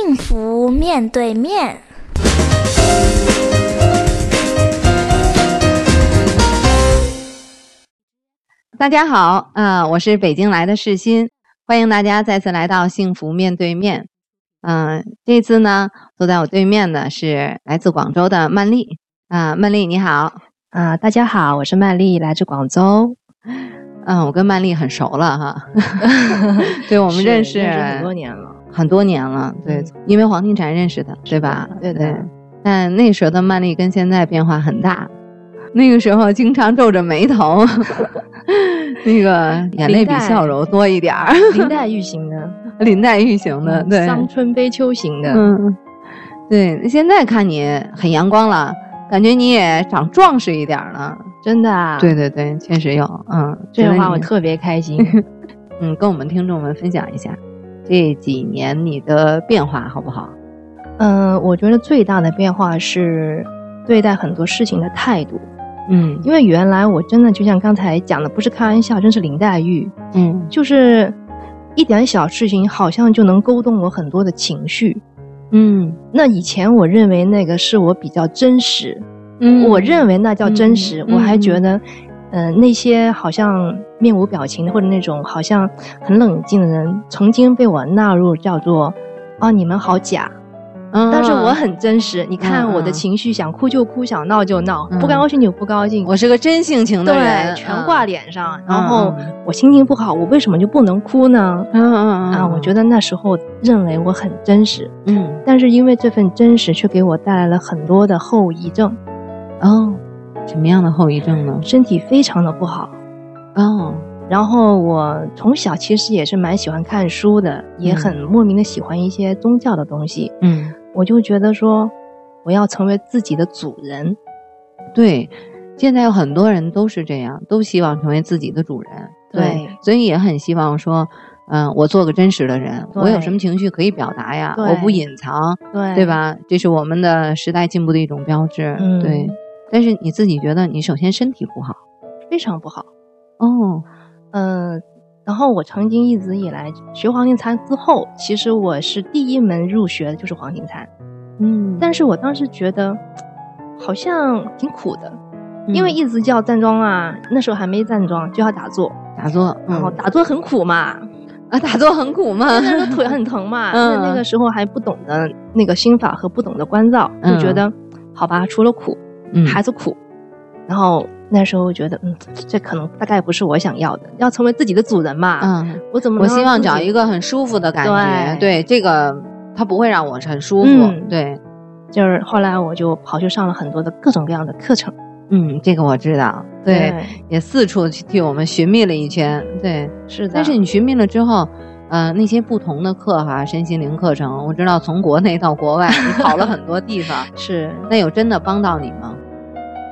幸福面对面。大家好，啊、我是北京来的世新，欢迎大家再次来到幸福面对面。嗯、这次呢，坐在我对面的是来自广州的曼丽。啊、曼丽你好。啊、大家好，我是曼丽，来自广州。嗯，我跟曼丽很熟了哈，对，我们是认识很多年了。很多年了，对嗯，因为黄庭禅认识的，对吧？对对。但那时候的曼丽跟现在变化很大，那个时候经常皱着眉头，那个眼泪比笑容多一点儿，林黛 玉型的，林黛玉型的，对，伤春悲秋型的。嗯，对。那现在看你很阳光了，感觉你也长壮实一点儿了。真的啊。对对对，确实有，嗯，这话我特别开心。嗯，跟我们听众们分享一下这几年你的变化好不好？嗯、我觉得最大的变化是对待很多事情的态度，嗯。因为原来我真的就像刚才讲的，不是开玩笑，真是林黛玉，嗯。就是一点小事情好像就能勾动我很多的情绪。嗯。那以前我认为那个是我比较真实，嗯。我认为那叫真实，嗯我还觉得，呃，那些好像面无表情的或者那种好像很冷静的人，曾经被我纳入叫做，哦，你们好假。嗯，但是我很真实，你看我的嗯情绪，想哭就哭，想闹就闹，嗯不高兴就不高兴，我是个真性情的人，对，全挂脸。脸上。然后嗯我心情不好，我为什么就不能哭呢？嗯嗯啊，我觉得那时候认为我很真实，嗯但是因为这份真实，却给我带来了很多的后遗症，哦，什么样的后遗症呢？身体非常的不好。哦，然后我从小其实也是蛮喜欢看书的，也很莫名的喜欢一些宗教的东西。嗯，我就觉得说，我要成为自己的主人。对，现在有很多人都是这样，都希望成为自己的主人，对所以也很希望说，嗯、我做个真实的人，我有什么情绪可以表达呀，我不隐藏，对对？吧？这是我们的时代进步的一种标志，嗯对。但是你自己觉得你首先身体不好。非常不好。哦，嗯、然后我曾经一直以来学黄金禅之后，其实我是第一门入学的就是黄金禅，嗯。但是我当时觉得好像挺苦的，因为嗯一直叫站桩啊，那时候还没站桩，就要打坐，打坐，然后嗯打坐很苦嘛，啊，打坐很苦嘛？那时候腿很疼嘛，嗯那那个时候还不懂得那个心法和不懂得关照，就觉得、好吧，除了苦嗯。还是苦。然后那时候觉得，嗯，这可能大概不是我想要的，要成为自己的主人嘛。嗯，我怎么我希望找一个很舒服的感觉，对。对这个它不会让我很舒服，嗯。对，就是后来我就跑去上了很多的各种各样的课程，嗯，这个我知道，对，也四处去替我们寻觅了一圈，对。是的。但是你寻觅了之后，呃，那些不同的课哈，身心灵课程，我知道从国内到国外，你跑了很多地方，是那有真的帮到你吗？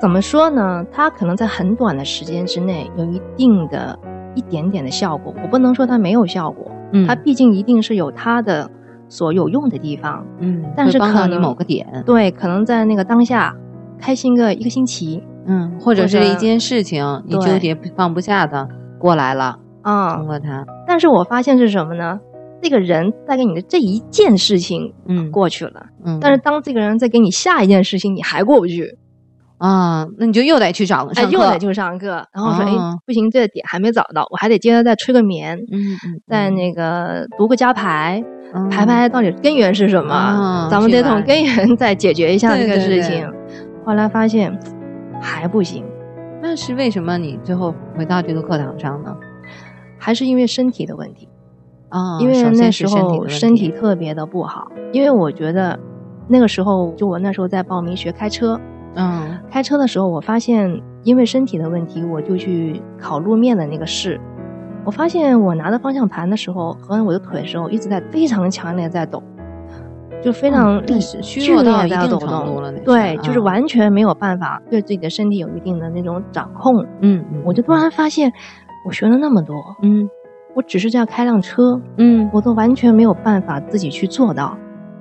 怎么说呢？它可能在很短的时间之内有一定的一点点的效果，我不能说它没有效果，嗯它毕竟一定是有它的所有用的地方。嗯，但是会帮到你可能某个点，对，可能在那个当下开心个一个星期嗯，或者是一件事情你纠结放不下的过来了，啊、通过它，但是我发现是什么呢？这个人带给你的这一件事情嗯过去了，嗯，但是当这个人再给你下一件事情，你还过不去，啊，那你就又得去找上课，又得去上课，然后说，哦哎，不行，这个点还没找到，我还得接着再吹个眠，嗯嗯，再那个读个加牌，嗯排排到底根源是什么？哦咱们得从根源再解决一下这个事情。后来发现还不行，那是为什么你最后回到这个课堂上呢？还是因为身体的问题。啊，因为那时候身体特别的不好，因为我觉得那个时候就我那时候在报名学开车，嗯开车的时候我发现因为身体的问题，我就去考路面的那个试。我发现我拿着方向盘的时候和我的腿的时候一直在非常强烈地在抖，就非常力嗯是虚剧弱到一定程度动了对，就是啊完全没有办法对自己的身体有一定的那种掌控。嗯嗯，我就突然发现，我学了那么多，嗯我只是这样开辆车，嗯，我都完全没有办法自己去做到。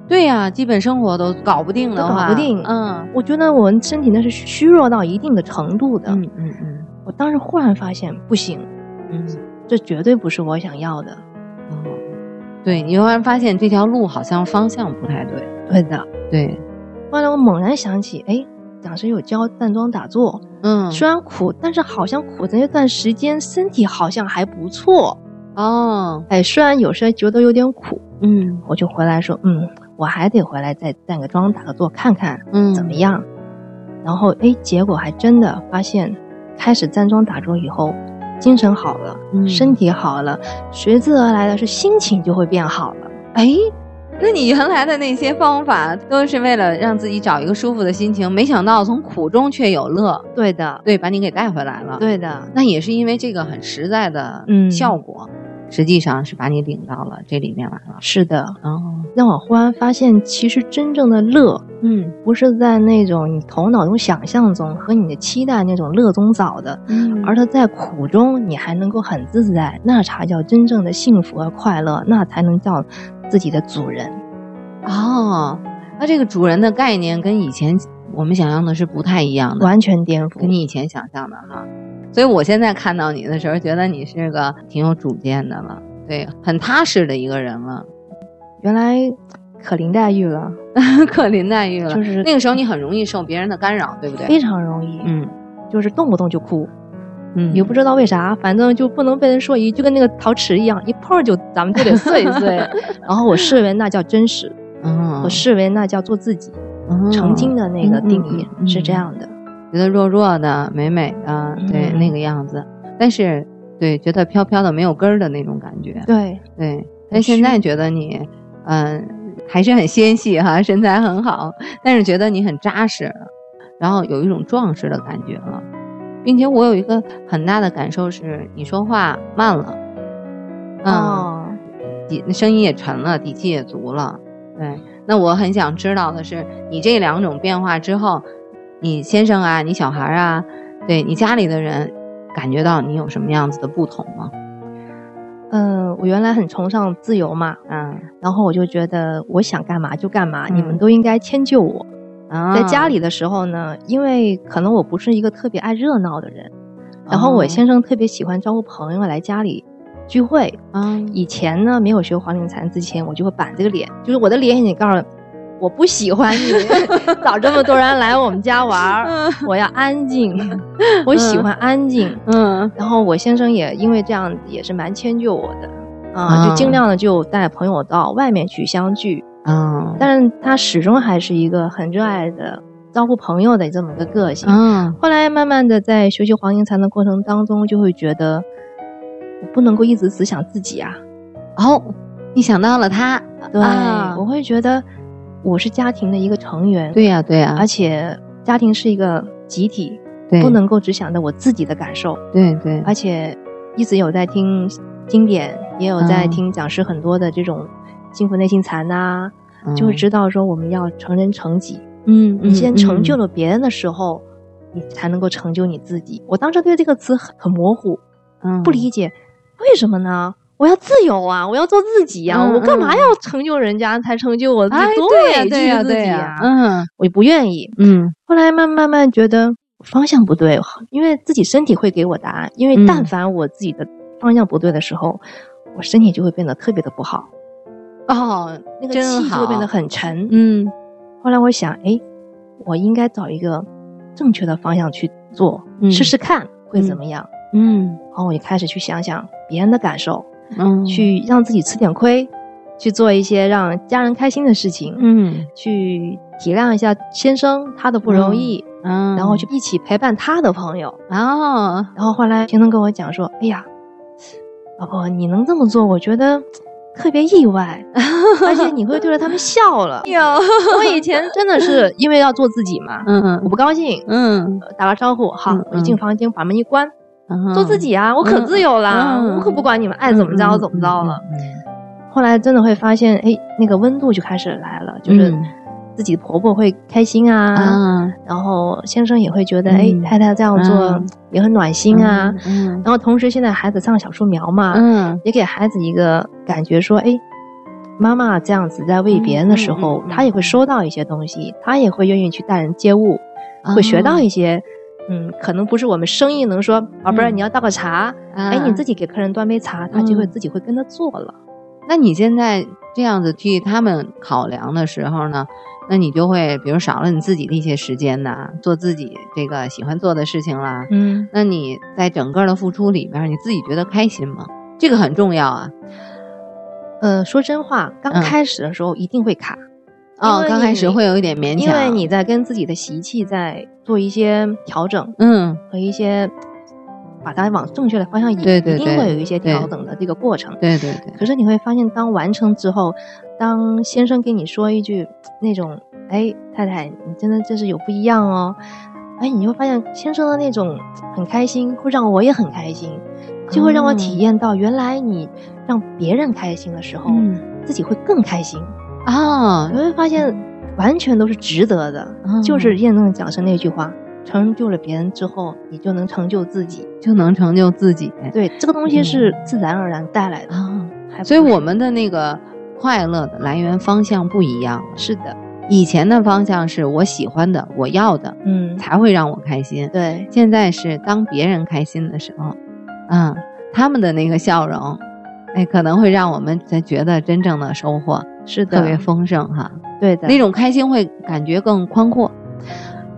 对呀、基本生活都搞不定的都话，搞不定嗯我觉得我们身体那是虚弱到一定的程度的。嗯嗯嗯我当时忽然发现，不行，嗯，这绝对不是我想要的。哦，对你忽然发现这条路好像方向不太对。对的。对，后来我猛然想起，哎，讲师有教站桩打坐，嗯，虽然苦，但是好像苦的那段时间身体好像还不错。哦，哎，虽然有时候觉得有点苦，嗯我就回来说，嗯，我还得回来再站个桩打个坐看看嗯，怎么样。然后哎，结果还真的发现，开始站桩打坐以后，精神好了，嗯身体好了，随之而来的是心情就会变好了。哎，那你原来的那些方法都是为了让自己找一个舒服的心情，没想到从苦中却有乐，对的，对，把你给带回来了。，对的，那也是因为这个很实在的嗯效果，实际上是把你领到了这里面来了。是的，哦，让我忽然发现，其实真正的乐，嗯不是在那种你头脑中想象中和你的期待那种乐中找的，嗯而它在苦中你还能够很自在，那才叫真正的幸福和快乐，那才能叫自己的主人。哦，那这个主人的概念跟以前我们想象的是不太一样的，完全颠覆。跟你以前想象的哈。所以我现在看到你的时候，觉得你是个挺有主见的了，对，很踏实的一个人了，原来可林黛玉了，可林黛玉了。就是那个时候你很容易受别人的干扰，对不对？非常容易，嗯就是动不动就哭，嗯，也不知道为啥，反正就不能被人说一，就跟那个陶瓷一样，一碰就咱们就得碎一 碎。然后我视为那叫真实，嗯，我视为那叫做自己，嗯曾经的那个定义是这样的。觉得弱弱的、美美的，对、嗯那个样子，但是对觉得飘飘的、没有根儿的那种感觉，对，对。但现在觉得你，嗯、还是很纤细哈，身材很好，但是觉得你很扎实，然后有一种壮实的感觉了，并且我有一个很大的感受是，你说话慢了，嗯，哦，底声音也沉了，底气也足了。对，那我很想知道的是，你这两种变化之后，你先生啊，你小孩啊，对你家里的人，感觉到你有什么样子的不同吗？嗯，我原来很崇尚自由嘛，嗯，然后我就觉得我想干嘛就干嘛，嗯你们都应该迁就我。啊。在家里的时候呢，因为可能我不是一个特别爱热闹的人，然后我哦先生特别喜欢招呼朋友来家里聚会。啊，以前呢，没有学黄庭禅之前，我就会板这个脸，就是我的脸已经告诉我不喜欢你 找这么多人来我们家玩儿，我要安静，我喜欢安静。嗯。然后我先生也因为这样也是蛮迁就我的啊，啊。就尽量的就带朋友到外面去相聚。嗯。但是他始终还是一个很热爱的招呼朋友的这么个个性。嗯。后来慢慢的在学习黄庭禅的过程当中，就会觉得我不能够一直只想自己啊。哦，你想到了他，对，啊。我会觉得我是家庭的一个成员，对呀、对呀、而且家庭是一个集体，对，不能够只想着我自己的感受。对对，而且一直有在听经典，也有在嗯。听讲师很多的这种幸福内心禅呐、就会知道说我们要成人成己。嗯，你先成就了，别人的时候，你才能够成就你自己。我当时对这个词很很模糊，嗯，不理解，为什么呢？我要自由啊！我要做自己呀、嗯我干嘛嗯要成就人家才成就我自己？哎，多对呀、委对呀、屈自己对呀、嗯我也不愿意。嗯后来慢慢慢觉得方向不对，因为自己身体会给我答案。因为嗯但凡我自己的方向不对的时候，我身体就会变得特别的不好，哦，那个气就会变得很沉。嗯。后来我想，哎，我应该找一个正确的方向去做，嗯试试看会怎么样。嗯。然后我就开始去想想别人的感受，嗯，去让自己吃点亏，去做一些让家人开心的事情，嗯。去体谅一下先生他的不容易，嗯，然后。去一起陪伴他的朋友。哦，然后后来先生跟我讲说：“哎呀，老婆，你能这么做，我觉得特别意外，而且你会对着他们笑了。有，我以前真的是因为要做自己嘛，嗯我不高兴，打个招呼，好嗯，我就进房间把门一关，嗯做自己啊，我可自由啦，嗯我可不管你们爱怎么着怎么着了。嗯。后来真的会发现，哎，那个温度就开始来了，就是嗯自己婆婆会开心啊，啊，然后先生也会觉得，哎嗯，太太这样做嗯。也很暖心啊。嗯然后同时，现在孩子上小树苗嘛，嗯。也给孩子一个感觉，说，哎，妈妈这样子在喂别人的时候，嗯嗯嗯嗯。他也会收到一些东西，他也会愿意去待人接物，会学到一些。嗯，可能不是我们生意能说，宝贝儿，嗯你要倒个茶，哎，你自己给客人端杯茶，他就会嗯自己会跟着做了。那你现在这样子替他们考量的时候呢，那你就会比如少了你自己的一些时间呐，做自己这个喜欢做的事情啦。嗯，那你在整个的付出里边，你自己觉得开心吗？这个很重要啊。呃，说真话，刚嗯开始的时候一定会卡，哦，刚开始会有一点勉强因，为你在跟自己的习气在做一些调整嗯，和一些把它往正确的方向引，对对对一定会有一些调整的这个过程。对对对，可是你会发现，当完成之后，当先生跟你说一句那种“哎，太太，你真的这是有不一样哦”，哎，你会发现先生的那种很开心，会让我也很开心，就会让我体验到原来你让别人开心的时候，嗯自己会更开心。啊你，会发现完全都是值得的，嗯就是验证讲师那句话。成就了别人之后，你就能成就自己。就能成就自己。对，这个东西是自然而然带来的，所以我们的那个快乐的来源方向不一样。是的，以前的方向是我喜欢的、我要的嗯，才会让我开心，对，现在是当别人开心的时候，嗯，他们的那个笑容，哎，可能会让我们才觉得真正的收获是的，特别丰盛哈。对的。那种开心会感觉更宽阔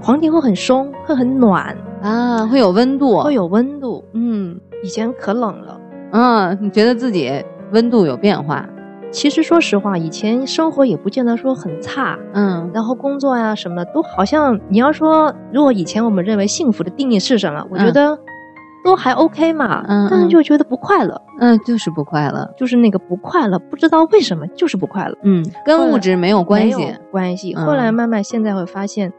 黄庭会很松，会很暖，啊，会有温度，会有温度。嗯。以前可冷了。嗯，你觉得自己温度有变化，其实说实话，以前生活也不见得说很差，嗯。然后工作呀、什么的都好像你要说，如果以前我们认为幸福的定义是什么，我觉嗯得都还 OK 嘛，嗯嗯。但是就觉得不快乐，嗯，就是不快乐，就是那个不快乐，不知道为什么就是不快乐，嗯，跟物质没有关没系有，关系。嗯后来慢慢现在会发现，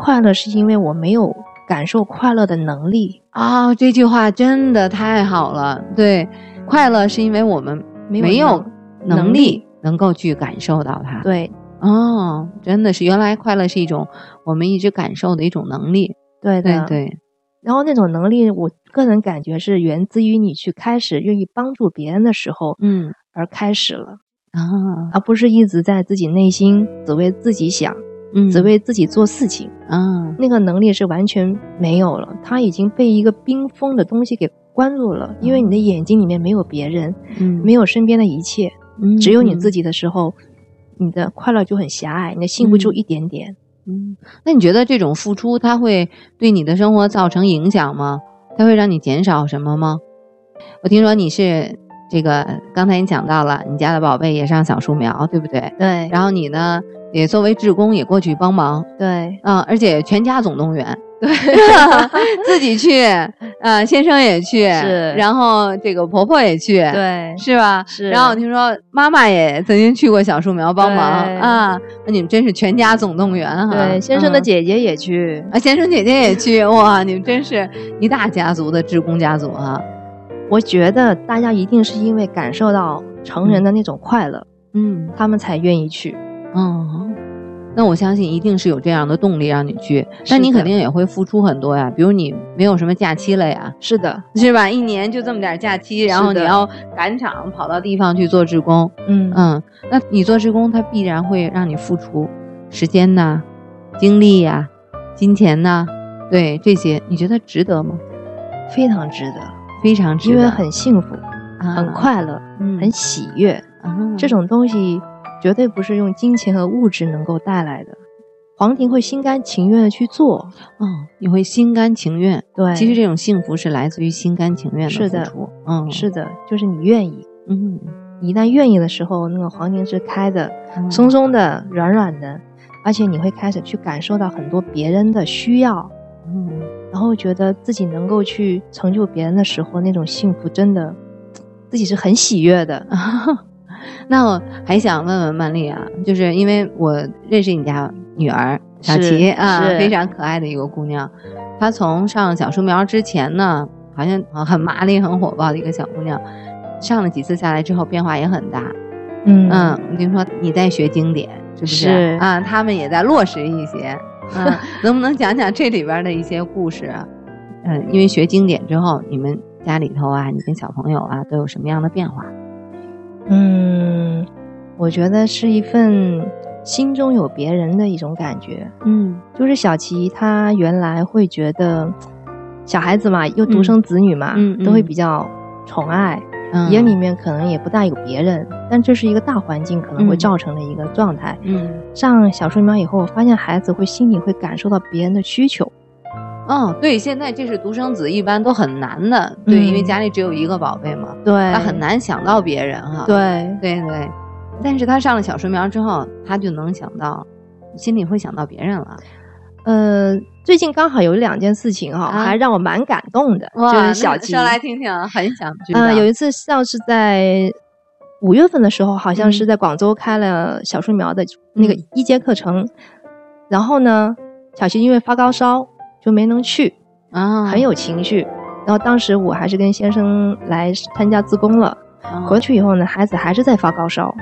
快乐是因为我没有感受快乐的能力，啊、这句话真的太好了。对，快乐是因为我们没有能能力能够去感受到它。，对哦，真的是，原来快乐是一种我们一直感受的一种能力。对的，对对，然后那种能力，我个人感觉是源自于你去开始愿意帮助别人的时候嗯而开始了，啊，而不是一直在自己内心只为自己想，嗯，只为自己做事情。啊，那个能力是完全没有了，他已经被一个冰封的东西给关住了。因为你的眼睛里面没有别人，嗯，没有身边的一切，嗯，只有你自己。的时候，你的快乐就很狭隘，你的幸福就嗯一点点。嗯，那你觉得这种付出，它会对你的生活造成影响吗？它会让你减少什么吗？我听说你是这个，刚才你讲到了，你家的宝贝也上小树苗，对不对？对，然后你呢，也作为志工也过去帮忙对，啊、而且全家总动员，对，自己去，啊，先生也去，是然后这个婆婆也去，，对，是吧？是然后我听说妈妈也曾经去过小树苗帮忙啊，那你们真是全家总动员哈。对，先生的嗯姐姐也去。啊，先生姐姐也去，哇，你们真是一大家族的志工家族啊！我觉得大家一定是因为感受到成人的那种快乐，嗯他们才愿意去。嗯，那我相信一定是有这样的动力让你去，但你肯定也会付出很多呀，比如你没有什么假期了呀，是的，是吧？一年就这么点假期，然后你要赶场跑到地方去做志工，嗯嗯，那你做志工，它必然会让你付出时间呐、精力呀、金钱呐、对这些，你觉得值得吗？非常值得，非常值得，因为很幸福，啊很快乐，嗯很喜悦。啊这种东西绝对不是用金钱和物质能够带来的。黄婷会心甘情愿的去做，嗯，你会心甘情愿。对，其实这种幸福是来自于心甘情愿的是的付出。嗯，是的，就是你愿意，嗯，你一旦愿意的时候，那个黄庭是开的，嗯松松的、软软的，而且你会开始去感受到很多别人的需要，嗯然后觉得自己能够去成就别人的时候，那种幸福真的自己是很喜悦的。那我还想问问曼丽啊，就是因为我认识你家女儿小是琪啊，是非常可爱的一个姑娘。她从上小树苗之前呢，好像啊很麻利、很火爆的一个小姑娘，上了几次下来之后变化也很大。嗯嗯，我听说你在学经典，是不是？是啊，他们也在落实一些。嗯，能不能讲讲这里边的一些故事啊？嗯，因为学经典之后，你们家里头啊，你跟小朋友啊，都有什么样的变化？嗯，我觉得是一份心中有别人的一种感觉。嗯。就是小琪她原来会觉得小孩子嘛，又独生子女嘛，都会比较宠爱，嗯。眼里面可能也不大有别人，但这是一个大环境可能会嗯。造成的一个状态。嗯。上小树苗以后，我发现孩子会心里会感受到别人的需求，哦，对，现在这是独生子，一般都很难的，对，因为嗯家里只有一个宝贝嘛，对他很。难想到别人哈。对，对对，但是他上了小树苗之后，他就能想到，心里会想到别人了。呃，最近刚好有两件事情哈，啊还让我蛮感动的，就是小琪。说来听听，很想知道。呃，有一次像是在五月份的时候，好像是嗯在广州开了小树苗的那个嗯一阶课程，然后呢，小琪因为发高烧就没能去，啊，很有情绪。然后当时我还是跟先生来参加自宫了，啊回去以后呢，孩子还是在发高烧。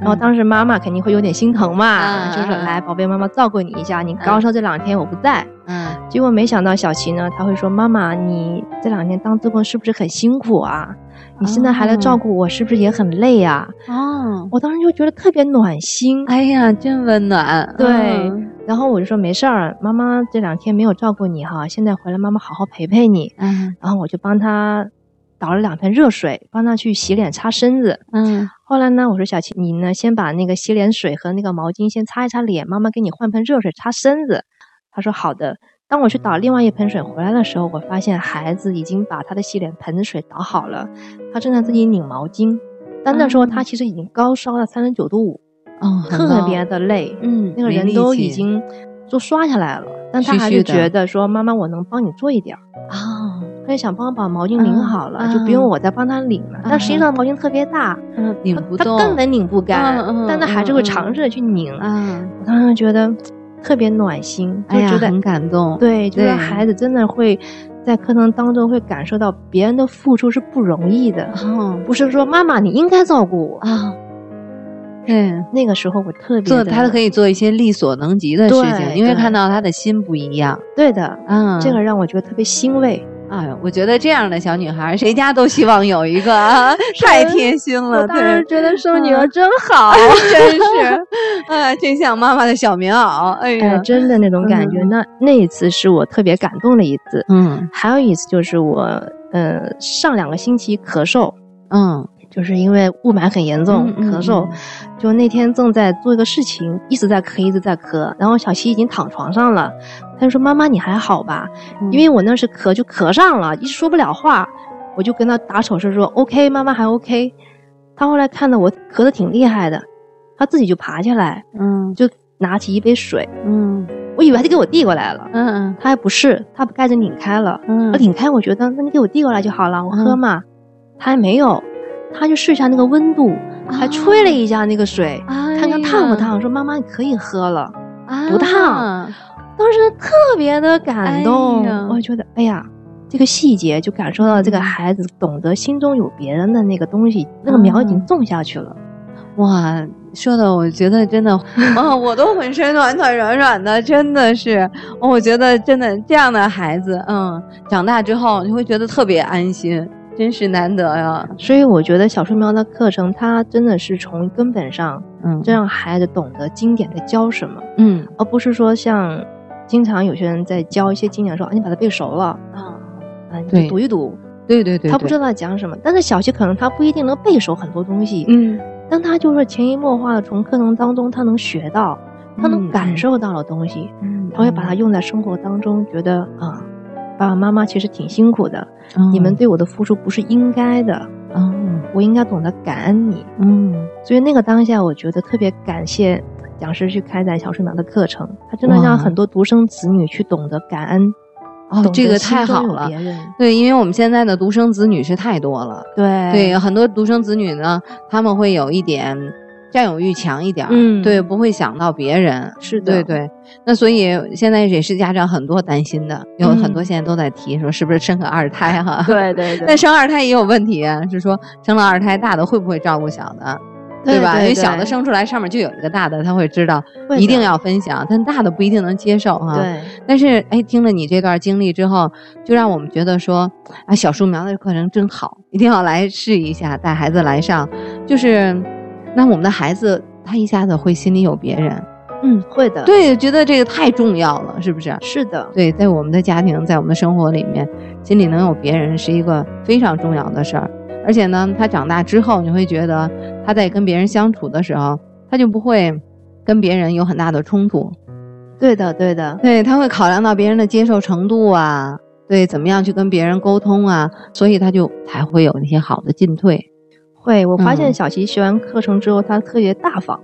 然后当时妈妈肯定会有点心疼嘛，嗯就是嗯来宝贝，妈妈照顾你一下，你高烧这两天我不在。嗯结果没想到小琪呢，他会说：“妈妈，你这两天当自宫是不是很辛苦啊？你现在还来照顾我，是不是也很累呀啊哦？”，我当时就觉得特别暖心。哎呀，真温暖。对嗯然后我就说：“没事儿，妈妈这两天没有照顾你哈，现在回来妈妈好好陪陪你。嗯”然后我就帮他倒了两盆热水，帮他去洗脸擦身子。嗯后来呢，我说小琪，你呢先把那个洗脸水和那个毛巾先擦一擦脸，妈妈给你换盆热水擦身子。他说好的。当我去倒另外一盆水回来的时候，我发现孩子已经把他的洗脸盆水倒好了，他正在自己拧毛巾。但那时候他其实已经高烧了三十九度五，哦，特别的累，嗯，那个人都已经都刷下来了，但他还是觉得说妈妈，我能帮你做一点儿。啊，他就想帮我把毛巾拧嗯好了，嗯就不用我再帮他拧了。但实际上毛巾特别大，嗯，拧他不动，他根本拧不干，嗯嗯但他还是会嗯嗯尝试着去拧。啊，我当时觉得特别暖心，就觉得、很感动。对，就是对孩子真的会在课堂当中会感受到别人的付出是不容易的，哦不是说妈妈你应该照顾我。啊，对。那个时候我特别做他可以以做一些力所能及的事情，因为看到他的心不一样。对的，嗯，这个让我觉得特别欣慰。哎呦，我觉得这样的小女孩，谁家都希望有一个，啊 太贴心了。我当时，觉得生女嗯儿真好，真是，哎，真像妈妈的小棉袄。哎哎，呀，真的那种感觉。嗯那那一次是我特别感动的一次，嗯还有一次就是我呃上两个星期咳嗽，嗯，就是因为雾霾很严重，咳嗽。就那天正在做一个事情，一直在咳，一直在咳。然后小西已经躺床上了，他就说：“妈妈，你还好吧？”嗯因为我那时咳就咳上了，一直说不了话，我就跟他打手势说：“OK，妈妈还 OK。”他后来看到我咳的挺厉害的，他自己就爬起来，嗯就拿起一杯水，嗯我以为他就给我递过来了，嗯嗯他还不是，他把盖子拧开了。嗯我拧开，我觉得那你给我递过来就好了，我喝嘛。他还没有，他就试一下那个温度，还吹了一下那个水，哎看看烫不呀烫。说妈妈你可以喝了。啊不烫当时特别的感动，哎我觉得哎呀，这个细节就感受到这个嗯孩子懂得心中有别人的那个东西，那个苗已经嗯种下去了。哇，说的我觉得真的，啊，我都浑身暖暖软软的，真的是，我觉得真的这样的孩子，嗯，长大之后你会觉得特别安心，真是难得呀，所以我觉得小树苗的课程，它真的是从根本上，嗯，这让孩子懂得经典在教什么，嗯。而不是说像经常有些人在教一些经典说，啊，你把它背熟了，啊，啊，你就读一读，对对对，道，他不知道在讲什么。但是小学可能他不一定能背熟很多东西，嗯，但他就是潜移默化的从课程当中他能学到，他能嗯感受到的东西，嗯他会把它用在生活当中，觉得啊。爸爸妈妈其实挺辛苦的，你们对我的付出不是应该的，嗯我应该懂得感恩你。嗯所以那个当下，我觉得特别感谢讲师去开展小树苗的课程，他真的让很多独生子女去懂得感恩。哦，这个太好了。对，因为我们现在的独生子女是太多了，对对，很多独生子女呢，他们会有一点占有欲强一点儿，嗯对，不会想到别人，是的对对。那所以现在也是家长很多担心的，有很多嗯现在都在提说是不是生个二胎哈？。对对对但生二胎也有问题啊，是说生了二胎大的会不会照顾小的，吧？对吧因为小的生出来上面就有一个大的，他会知道一定要分享，但大的不一定能接受哈。。对，但是，哎，听了你这段经历之后，就让我们觉得说，啊，小树苗的课程真好，一定要来试一下，带孩子来上。就是，那我们的孩子他一下子会心里有别人，嗯，会的，，对，觉得这个太重要了，是不是？是的，对，在我们的家庭，在我们的生活里面，心里能有别人是一个非常重要的事儿。而且呢，他长大之后，你会觉得他在跟别人相处的时候，他就不会跟别人有很大的冲突。对的，对的，对，他会考量到别人的接受程度啊，对，怎么样去跟别人沟通啊，所以他就才会有那些好的进退。会，我发现嗯小琪学完课程之后，他特别大方，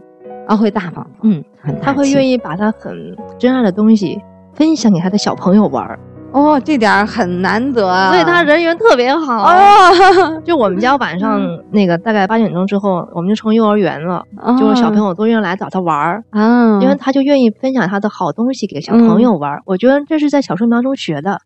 啊，会大方，嗯，他会愿意把他很珍爱的东西分享给他的小朋友玩儿，哦，这点儿很难得啊。所以他人缘特别好。哦，就我们家晚上那个大概八点钟之后，我们就从幼儿园了，就是小朋友都愿意来找他玩儿，啊，因为他就愿意分享他的好东西给小朋友玩儿。我觉得这是在小树苗中学的。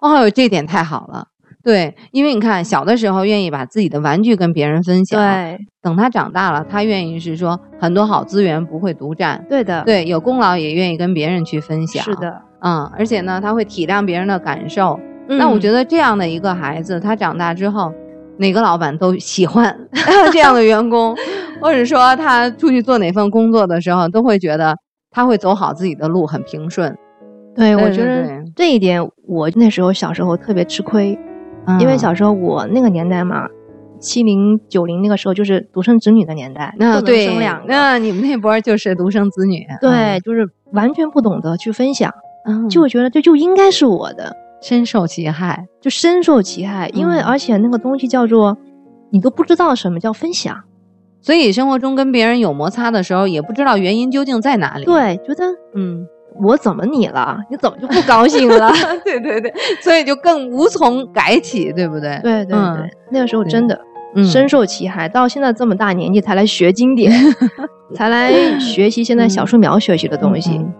哦，这点太好了。对，因为你看，小的时候愿意把自己的玩具跟别人分享，，对，等他长大了，他愿意是说很多好资源不会独占，对的，对，有功劳也愿意跟别人去分享，是，的。嗯，而且呢，他会体谅别人的感受。那我觉得这样的一个孩子，他长大之后，哪个老板都喜欢 这样的员工，或者说他出去做哪份工作的时候，都会觉得他会走好自己的路，很平顺。对，我觉得这一点，我那时候小时候特别吃亏，因为嗯小时候我那个年代嘛，七零九零那个时候就是独生子女的年代，那对生两，个。那你们那波就是独生子女，对，就是完全不懂得去分享，嗯，就觉得这就应该是我的，深受其害。就深受其害。因为嗯而且那个东西叫做，你都不知道什么叫分享。所以生活中跟别人有摩擦的时候，也不知道原因究竟在哪里。，对，觉得嗯，我怎么你了？你怎么就不高兴了？对对对，所以就更无从改起，对不对？对对对，嗯那个时候真的嗯深受其害，到现在这么大年纪才来学经典，才来学习现在小树苗学习的东西，嗯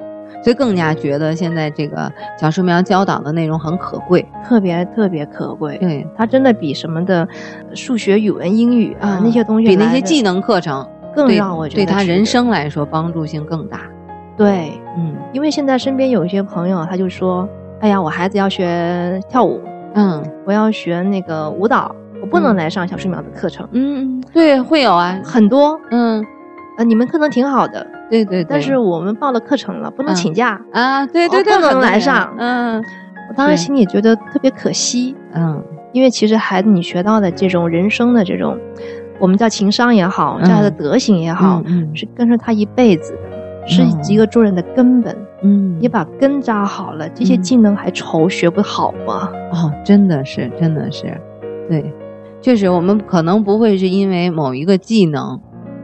所以更加觉得现在这个小树苗教导的内容很可贵。特别特别可贵。对它真的比什么的呃数学、语文、英语啊、嗯那些东西比那些技能课程更让我觉得对他人生来说帮助性更大。对。嗯。因为现在身边有一些朋友，他就说：“哎呀，我孩子要学跳舞，嗯。我要学那个舞蹈，我不能嗯。来上小树苗的课程。嗯，对，会有啊。很多，嗯，呃，你们课程挺好的，对对对。但是我们报了课程了，不能嗯。请假。啊，对对对，我不能来上。嗯。我当时心里觉得特别可惜，嗯。因为其实孩子你学到的这种人生的这种，我们叫情商也好，叫他的嗯。德行也好，是跟着他一辈子的，是嗯一个做人的根本。嗯，你把根扎好了，这些嗯技能还愁学不好吗？哦，真的是，真的是，对，确实，我们可能不会是因为某一个技能，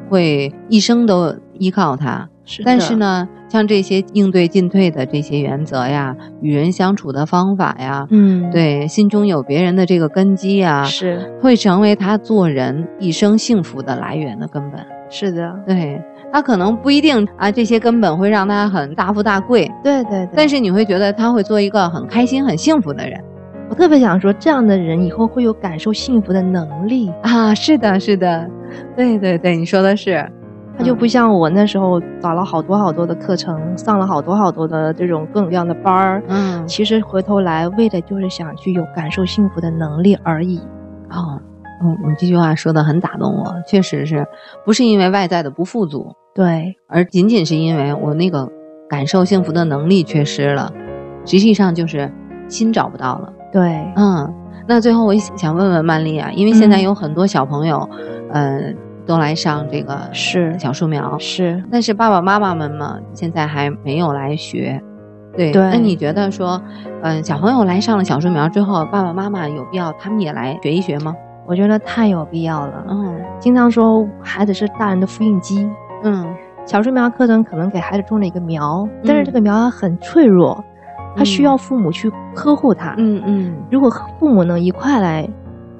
会一生都依靠它。是但是，呢，像这些应对进退的这些原则呀，与人相处的方法呀，嗯，，对，心中有别人的这个根基呀，是会成为他做人一生幸福的来源的根本。是的，对他可能不一定啊，这些根本会让他很大富大贵，对对对。但是你会觉得他会做一个很开心、很幸福的人。我特别想说，这样的人以后会有感受幸福的能力，啊，是的，是的，对对对，你说的是，他就不像我那时候找了好多好多的课程，上了好多好多的这种各种各样的班儿。嗯，其实回头来，为的就是想去有感受幸福的能力而已。哦，嗯，你这句话说的很打动我，确实是不是因为外在的不富足，对，而仅仅是因为我那个感受幸福的能力缺失了，实际上就是心找不到了。对，嗯，那最后我想问问曼丽啊，因为现在嗯有很多小朋友，呃，都来上这个是小树苗，是，但是爸爸妈妈们嘛，现在还没有来学。对，对那你觉得说，嗯、小朋友来上了小树苗之后，爸爸妈妈有必要他们也来学一学吗？我觉得太有必要了。嗯。经常说孩子是大人的复印机，嗯。小树苗课程可能给孩子种了一个苗，但是嗯这个苗很脆弱，它需嗯要父母去呵护它。嗯嗯。如果父母能一块来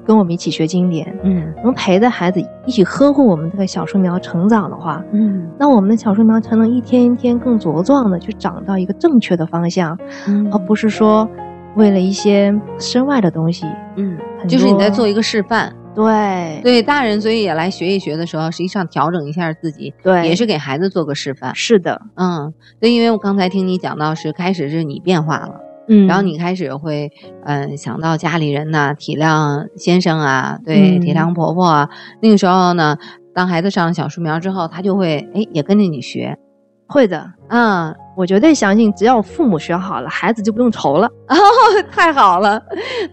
跟我们一起学经典，嗯。能陪着孩子一起呵护我们这个小树苗成长的话，嗯。那我们的小树苗才能一天一天更茁壮的去长到一个正确的方向，嗯。而不是说为了一些身外的东西。嗯，就是你在做一个示范。对对大人，所以也来学一学的时候，实际上调整一下自己，对也是给孩子做个示范。是的，嗯，对，因为我刚才听你讲到是开始是你变化了。嗯然后你开始会，嗯、想到家里人呐，体谅先生啊，对，嗯体谅婆婆啊。那个时候呢，当孩子上了小树苗之后，他就会，哎，也跟着你学，会的，嗯，我绝对相信，只要父母学好了，孩子就不用愁了。哦，太好了，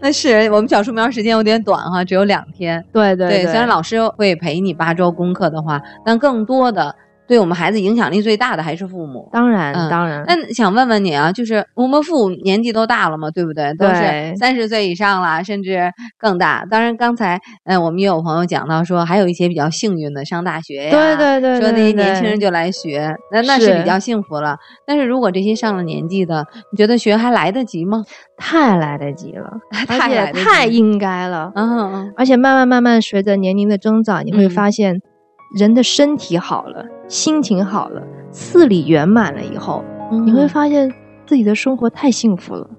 那是我们小树苗时间有点短哈，只有两天。对对对，虽然老师会陪你八周功课的话，但更多的。对我们孩子影响力最大的还是父母，当然，当然。那想问问你啊，就是我们父母年纪都大了嘛，对不对？都是三十岁以上了，甚至更大。当然，刚才嗯，我们也有朋友讲到说，还有一些比较幸运的上大学呀，对对对，说那些年轻人就来学，那那是比较幸福了。但是如果这些上了年纪的，你觉得学还来得及吗？太来得及了，太太应该了。嗯嗯。而且慢慢慢慢随着年龄的增长，你会发现。人的身体好了，心情好了，四理圆满了以后，你会发现自己的生活太幸福了。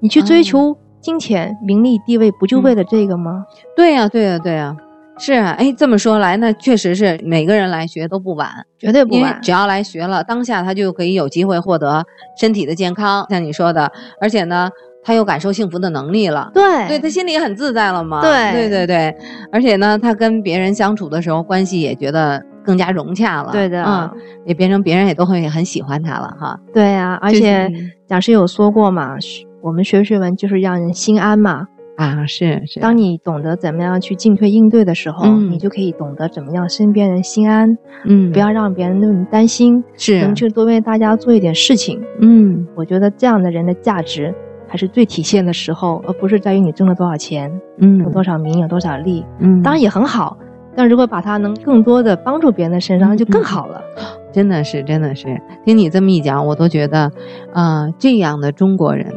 你去追求金钱、名利、地位，不就为了这个吗？对呀，对呀，对呀，是啊。哎，这么说来，那确实是每个人来学都不晚，绝对不晚。只要来学了，当下他就可以有机会获得身体的健康，像你说的，而且呢。他有感受幸福的能力了，对，对他心里也很自在了嘛，对，对对对，而且呢，他跟别人相处的时候，关系也觉得更加融洽了，对的，嗯，也变成别人也都会很喜欢他了哈。对呀，而且讲师有说过嘛，我们学学文就是让人心安嘛，啊，是是，当你懂得怎么样去进退应对的时候，你就可以懂得怎么样身边人心安，嗯，不要让别人那么担心，是，能去多为大家做一点事情，嗯，我觉得这样的人的价值。还是最体现的时候，而不是在于你挣了多少钱，嗯，有多少名，有多少利，嗯，当然也很好。但如果把它能更多的帮助别人的身上，那就更好了。真的是，真的是，听你这么一讲，我都觉得，啊，这样的中国人，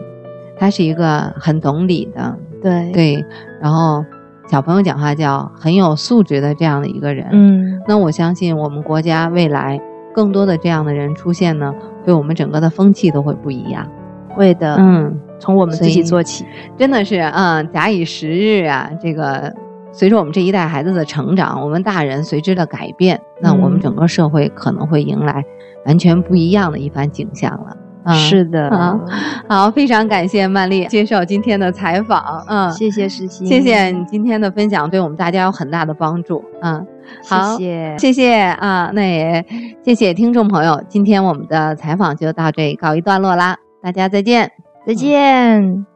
他是一个很懂礼的，对对。然后小朋友讲话叫很有素质的这样的一个人，嗯。那我相信我们国家未来更多的这样的人出现呢，对我们整个的风气都会不一样。会的，嗯。从我们自己做起，真的是，嗯，假以时日啊，这个随着我们这一代孩子的成长，我们大人随之的改变，那我们整个社会可能会迎来完全不一样的一番景象了。是的，好，非常感谢曼丽接受今天的采访，嗯，谢谢石鑫，谢谢你今天的分享，对我们大家有很大的帮助，嗯，好，谢。谢，谢谢啊，那也谢谢听众朋友，今天我们的采访就到这里告一段落啦，大家再见。再见。